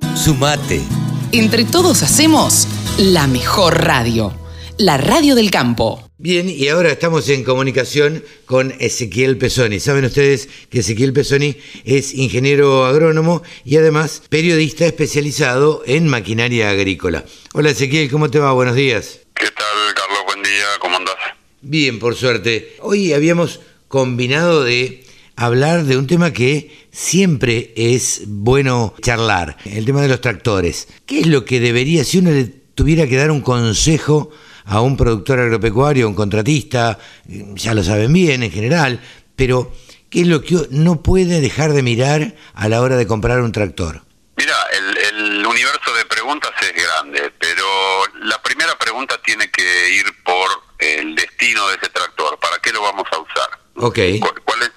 Sumate. Entre todos hacemos la mejor radio, la radio del campo. Bien, y ahora estamos en comunicación con Ezequiel Pesoni. Saben ustedes que Ezequiel Pesoni es ingeniero agrónomo y además periodista especializado en maquinaria agrícola. Hola Ezequiel, ¿cómo te va? Buenos días. ¿Qué tal, Carlos? Buen día, ¿cómo andás? Bien, por suerte. Hoy habíamos combinado de hablar de un tema que siempre es bueno charlar, el tema de los tractores. ¿Qué es lo que debería, si uno le tuviera que dar un consejo a un productor agropecuario, a un contratista, ya lo saben bien en general, pero ¿qué es lo que no puede dejar de mirar a la hora de comprar un tractor? Mira, el, el universo de preguntas es grande, pero la primera pregunta tiene que ir por el destino de ese tractor. ¿Para qué lo vamos a usar? Ok. ¿Cuál es,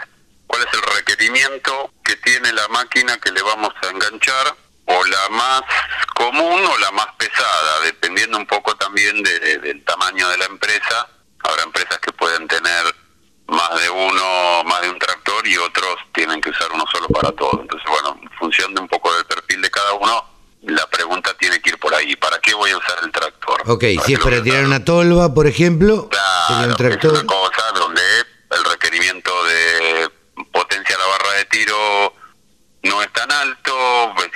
cuál es el requerimiento que tiene la máquina que le vamos a enganchar? O la más común o la más pesada, dependiendo un poco también de- del tamaño de la empresa. Habrá empresas que pueden tener más de uno, más de un tractor y otros tienen que usar uno solo para todo. Entonces, bueno, en función de un poco del perfil de cada uno, la pregunta tiene que ir por ahí. ¿Para qué voy a usar el tractor? Ok, ¿Para si es para tirar una tolva, por ejemplo, sería Claro, un es tractor. una cosa donde el requerimiento de potencia a la barra de tiro no es tan alto, el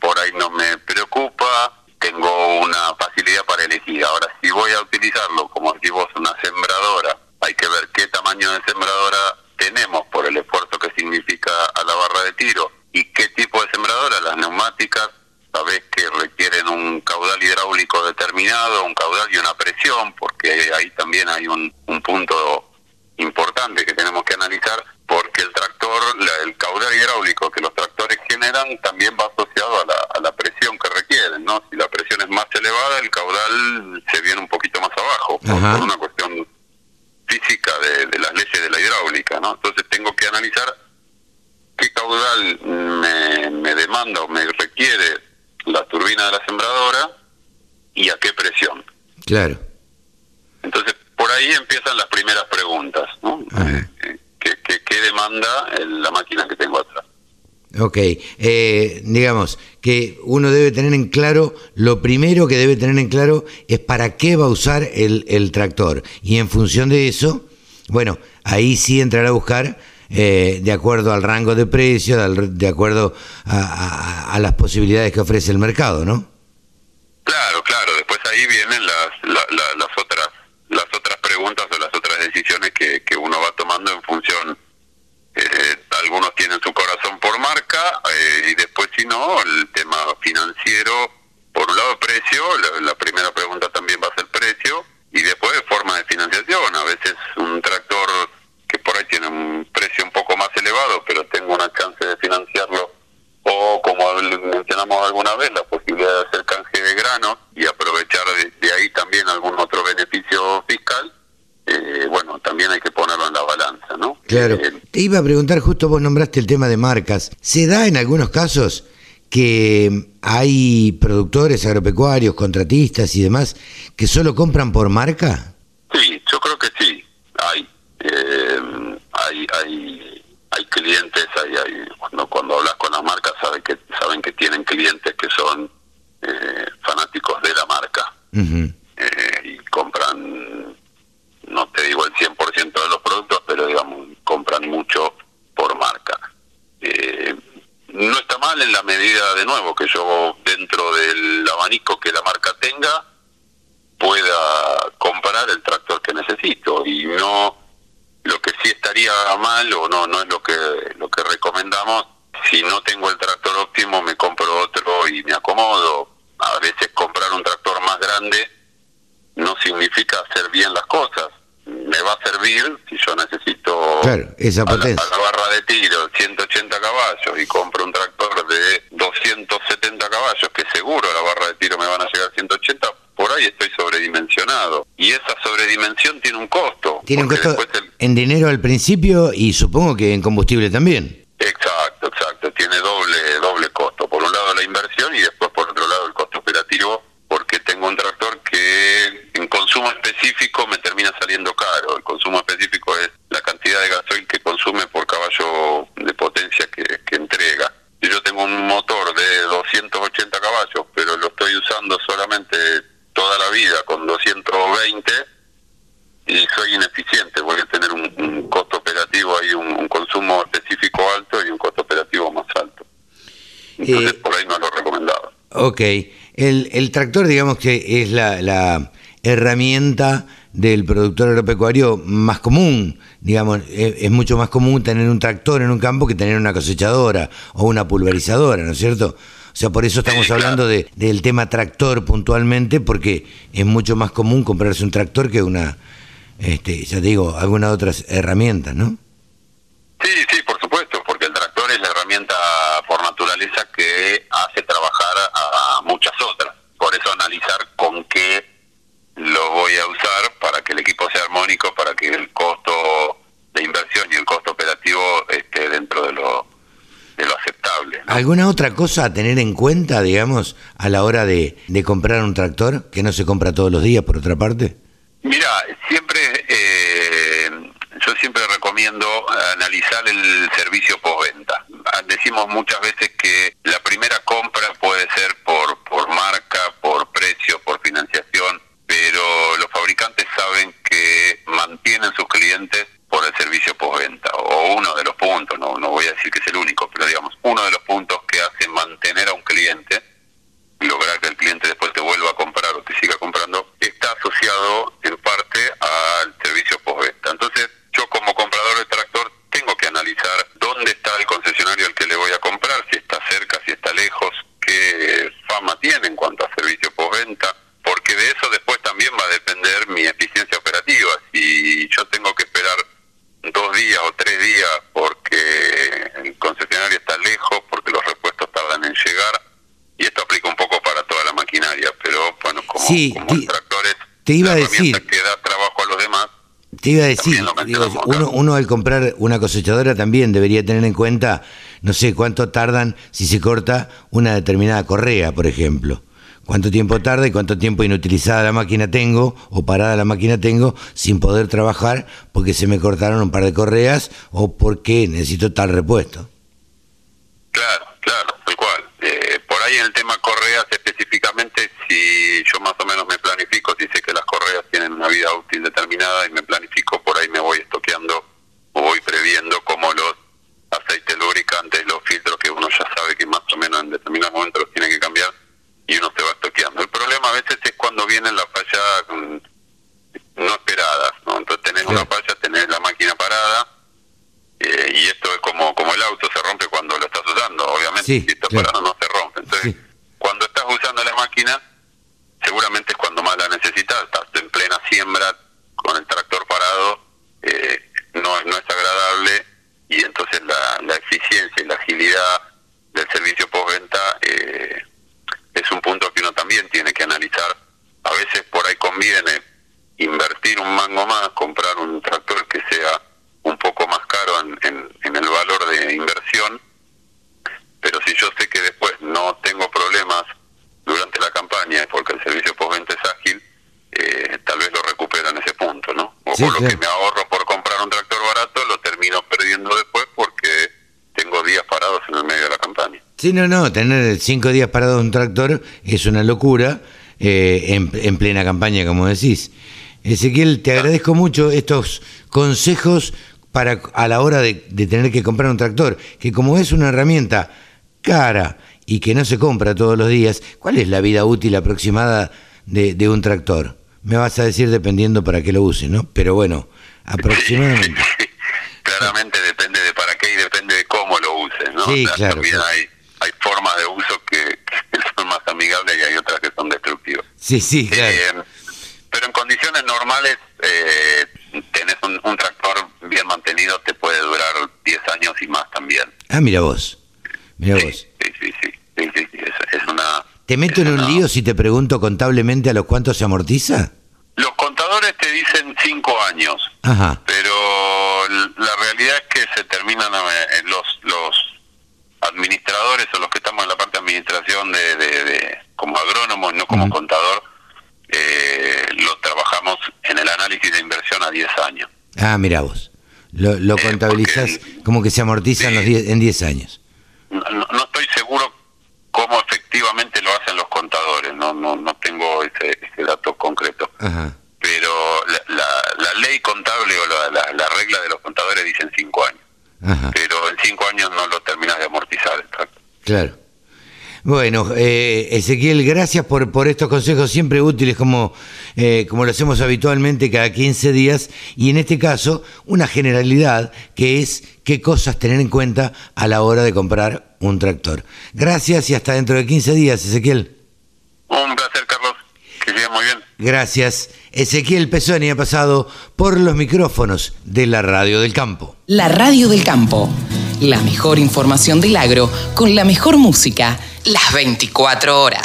por ahí no me preocupa, tengo una facilidad para elegir. Ahora, si voy a utilizarlo, como decís vos, una sembradora, hay que ver qué tamaño de sembradora tenemos por el esfuerzo que significa a la barra de tiro y qué tipo de sembradora, las neumáticas, sabés que requieren un caudal hidráulico determinado, un caudal y una presión, porque ahí también hay un punto importante que tenemos que analizar, porque el tractor, la- el caudal hidráulico que los tractores generan también va asociado a la, a la presión que requieren, ¿no? Si la presión es más elevada, el caudal se viene un poquito más abajo, por, por una cuestión física de, de las leyes de la hidráulica, ¿no? Entonces tengo que analizar qué caudal me, me demanda o me requiere la turbina de la sembradora y a qué presión. Claro. Ahí empiezan las primeras preguntas, ¿no? Eh, ¿Qué, qué, qué demanda el- la máquina que tengo atrás? Ok, eh, digamos que uno debe tener en claro, lo primero que debe tener en claro es para qué va a usar el, el tractor. Y en función de eso, bueno, ahí sí entrar a buscar eh, de acuerdo al rango de precio, de acuerdo a, a- a las posibilidades que ofrece el mercado, ¿no? Claro, claro. Después ahí vienen las, la- la- las preguntas las otras decisiones que, que uno va tomando en función. eh, algunos tienen su corazón por marca eh, y después si no el tema financiero. Por un lado precio, la, la primera pregunta también va a ser precio y después forma de financiación. A veces un tractor que por ahí tiene un precio un poco más elevado, pero tengo una chance de financiarlo o como mencionamos alguna vez, la posibilidad de hacer canje de grano y aprovechar de, de ahí también algún otro beneficio fiscal, eh, bueno, también hay que ponerlo en la balanza, ¿no? Claro. Eh, Te iba a preguntar, justo vos nombraste el tema de marcas. ¿Se da en algunos casos que hay productores agropecuarios, contratistas y demás que solo compran por marca? sí, yo creo que sí, hay. Eh, hay, hay, hay clientes, hay, hay, cuando, cuando hablas con las marcas saben que, saben que tienen clientes que son eh, fanáticos de la marca. Ujú. eh, y compran, no te digo el 100% de los productos, pero digamos, compran mucho por marca. Eh, no está mal en la medida, de nuevo, que yo dentro que la marca tenga pueda comprar el tractor que necesito. Y no lo que sí estaría mal o no no es lo que lo que recomendamos si no tengo el tractor óptimo me compro otro y me acomodo. A veces comprar un tractor más grande no significa hacer bien las cosas. Me va a servir si yo necesito Claro, esa a la, potencia. a la barra de tiro 180 caballos y compro un tractor de 270 caballos que seguro a la barra de tiro me van a llegar 180 por ahí estoy sobredimensionado y esa sobredimensión tiene un costo Tiene un costo el- en dinero al principio y supongo que en combustible también. Exacto, exacto. Tiene doble doble costo. Por un lado la inversión y después por otro lado el costo operativo, porque tengo un tractor que en consumo específico me termina saliendo caro. El consumo específico es la cantidad de gasoil que consume por caballo de potencia que, que entrega. Si yo tengo un motor de 180 caballos, pero lo estoy toda la vida con 220 y soy ineficiente, voy a tener un, costo operativo ahí, un, consumo específico alto y un costo operativo más alto. Entonces eh, por ahí no lo recomendaba. Ok, el, el tractor digamos que es la, la herramienta del productor agropecuario más común, digamos, es, mucho más común tener un tractor en un campo que tener una cosechadora o una pulverizadora, ¿no es cierto? O sea, por eso estamos hablando de, del tema tractor puntualmente, porque es mucho más común comprarse un tractor que una, este, ya te digo, algunas otras herramientas, ¿no? Sí, sí, por supuesto, porque el tractor es la herramienta por naturaleza que hace trabajar a muchas otras. Por eso analizar con qué lo voy a usar para que el equipo sea armónico, para que el costo de inversión y el costo operativo esté dentro de lo, de lo aceptable. ¿Alguna otra cosa a tener en cuenta, digamos, a la hora de, comprar un tractor que no se compra todos los días, por otra parte? Mira, siempre, eh, yo siempre recomiendo analizar el servicio postventa. Decimos muchas veces que la primera compra puede ser por, por marca, por precio, por financiación, pero los fabricantes saben que mantienen sus clientes por el servicio postventa, o uno de los puntos, no, no voy a decir que es el único, pero digamos, uno de los puntos que hace mantener a un cliente, lograr que el cliente después te vuelva a comprar o te siga comprando, está asociado en parte al servicio postventa. Entonces, yo como comprador de tractor tengo que analizar dónde está el concesionario al que le voy a comprar, si está cerca, si está lejos, qué fama tiene en cuanto a servicio postventa, porque de eso después también va a depender mi eficiencia operativa. Si yo tengo que esperar dos días o tres días porque el concesionario está lejos, porque los repuestos tardan en llegar, y esto aplica un poco para toda la maquinaria, pero bueno, como, sí, tractores, te iba a decir que da trabajo a los demás. Te iba a decir, uno, uno al comprar una cosechadora también debería tener en cuenta, no sé, cuánto tardan si se corta una determinada correa, por ejemplo cuánto tiempo tarda y cuánto tiempo inutilizada la máquina tengo o parada la máquina tengo sin poder trabajar porque se me cortaron un par de correas o porque necesito tal repuesto. Claro, claro, tal cual. Eh, por ahí en el tema correas específicamente, si yo más o menos me planifico, si sé que las correas tienen una vida útil determinada y me planifico, por ahí me voy estoqueando o voy previendo como los aceites lubricantes, los filtros que uno ya sabe que más o menos en determinados momentos los tiene que cambiar y uno se va toqueando. El problema a veces es cuando vienen las fallas mm, no esperadas, ¿no? Entonces tenés una falla, tenés la máquina parada eh, y esto es como como el auto se rompe cuando lo estás usando, obviamente si está parado no se rompe. Entonces, cuando estás usando la máquina, seguramente es cuando más la necesitas, estás en plena siembra con el tractor parado, eh, no, no es agradable y entonces la, la eficiencia y la agilidad del servicio postventa eh, es un punto que uno también tiene que analizar. A veces por ahí conviene invertir un mango más, comprar un tractor que sea un poco más caro en, en, el valor de inversión, pero si yo sé que después no tengo problemas durante la campaña porque el servicio postventa es ágil, eh, tal vez lo recupero en ese por lo que me ahorro por comprar un tractor barato, lo termino perdiendo después porque tengo días parados en el medio de la campaña. Sí, no, no, tener cinco días parado un tractor es una locura eh, en, plena campaña, como decís. Ezequiel, te agradezco mucho estos consejos para a la hora de, tener que comprar un tractor, que como es una herramienta cara y que no se compra todos los días, ¿cuál es la vida útil aproximada de, un tractor? Me vas a decir dependiendo para qué lo use, ¿no? Pero bueno, aproximadamente. Claramente depende de para qué y depende de cómo lo uses, ¿no? Sí, claro hay formas de uso que, son más amigables y hay otras que son destructivas. Sí, sí, eh, pero en condiciones normales, eh, tenés un, tractor bien mantenido, te puede durar 10 años y más también. Ah, mira vos. Mira vos. Sí, sí, sí. Una, ¿Te meto en un lío si te pregunto contablemente a los cuántos se amortiza? Los contadores te dicen 5 años. Ajá. Pero la realidad es que se terminan eh, los, los administradores o los que estamos en la parte de administración de, como agrónomos, no como contador, eh, lo trabajamos en el análisis de inversión a 10 años. Ah, mira vos. Lo, lo eh, como que se amortizan los en 10 años. No, no, estoy seguro cómo efectivamente efectivamente lo hacen los contadores, no no, no tengo ese, ese dato concreto. Pero la, la, ley la, regla de los contadores dicen cinco años. Pero en cinco años no lo terminas de amortizar. Claro. Bueno, eh, Ezequiel, gracias por, por estos consejos siempre útiles como, eh, como lo hacemos habitualmente cada 15 días y en este caso una generalidad que es qué cosas tener en cuenta a la hora de comprar un tractor. Gracias y hasta dentro de 15 días, Ezequiel. Un placer, Carlos. Que siga muy bien. Gracias. Ezequiel Pesoni ha pasado por los micrófonos de la Radio del Campo. La Radio del Campo. La mejor información del agro con la mejor música las 24 horas.